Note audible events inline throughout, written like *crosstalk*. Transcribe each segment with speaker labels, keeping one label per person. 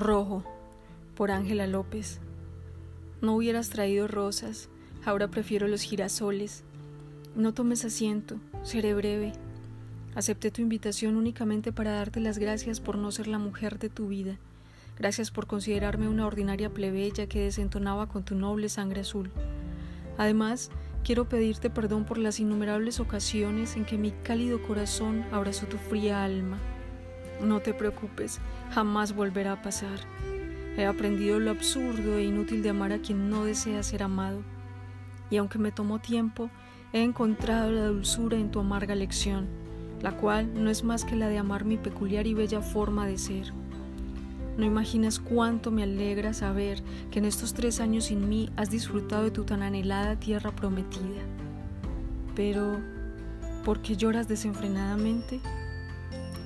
Speaker 1: Rojo, por Ángela López. No hubieras traído rosas, ahora prefiero los girasoles. No tomes asiento, seré breve. Acepté tu invitación únicamente para darte las gracias por no ser la mujer de tu vida. Gracias por considerarme una ordinaria plebeya que desentonaba con tu noble sangre azul. Además, quiero pedirte perdón por las innumerables ocasiones en que mi cálido corazón abrazó tu fría alma. No te preocupes, jamás volverá a pasar. He aprendido lo absurdo e inútil de amar a quien no desea ser amado. Y aunque me tomó tiempo, he encontrado la dulzura en tu amarga lección, la cual no es más que la de amar mi peculiar y bella forma de ser. No imaginas cuánto me alegra saber que en estos tres años sin mí has disfrutado de tu tan anhelada tierra prometida. Pero, ¿por qué lloras desenfrenadamente?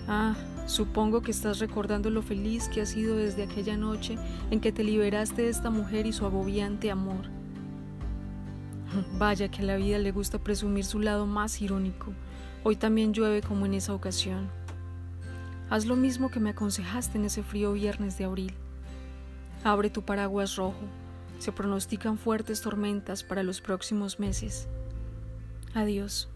Speaker 1: Ah, Supongo que estás recordando lo feliz que has sido desde aquella noche en que te liberaste de esta mujer y su agobiante amor. *laughs* Vaya que a la vida le gusta presumir su lado más irónico. Hoy también llueve como en esa ocasión. Haz lo mismo que me aconsejaste en ese frío viernes de abril. Abre tu paraguas rojo. Se pronostican fuertes tormentas para los próximos meses. Adiós.